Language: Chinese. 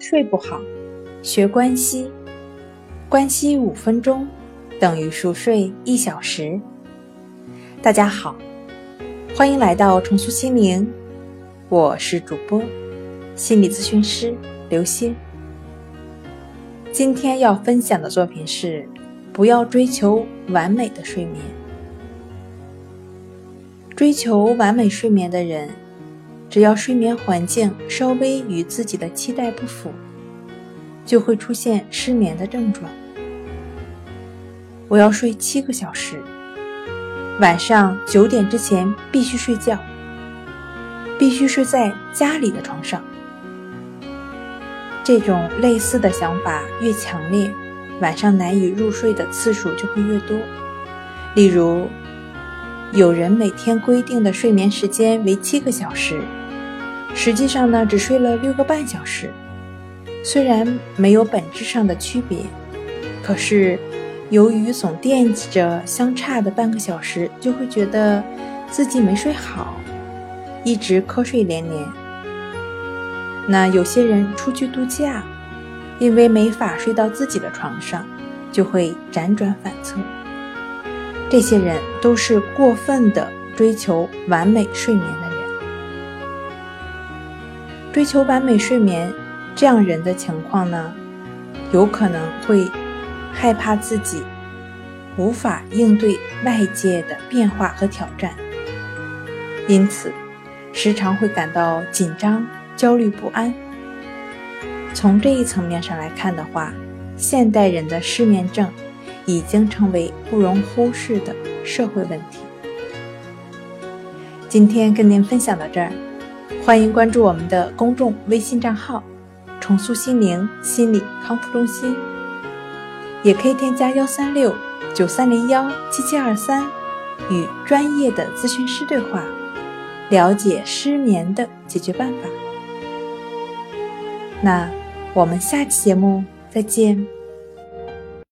睡不好，学关西，关西五分钟等于熟睡一小时。大家好，欢迎来到重塑心灵，我是主播心理咨询师刘星。今天要分享的作品是：不要追求完美的睡眠。追求完美睡眠的人。只要睡眠环境稍微与自己的期待不符，就会出现失眠的症状。我要睡七个小时，晚上九点之前必须睡觉，必须睡在家里的床上。这种类似的想法越强烈，晚上难以入睡的次数就会越多。例如，有人每天规定的睡眠时间为七个小时。实际上呢，只睡了六个半小时。虽然没有本质上的区别，可是由于总惦记着相差的半个小时，就会觉得自己没睡好，一直瞌睡连连。那有些人出去度假，因为没法睡到自己的床上，就会辗转反侧。这些人都是过分的追求完美睡眠的。追求完美睡眠，这样人的情况呢，有可能会害怕自己无法应对外界的变化和挑战，因此时常会感到紧张、焦虑不安。从这一层面上来看的话，现代人的失眠症已经成为不容忽视的社会问题。今天跟您分享到这儿。欢迎关注我们的公众微信账号“重塑心灵心理康复中心”，也可以添加幺三六九三零幺七七二三，与专业的咨询师对话，了解失眠的解决办法。那我们下期节目再见。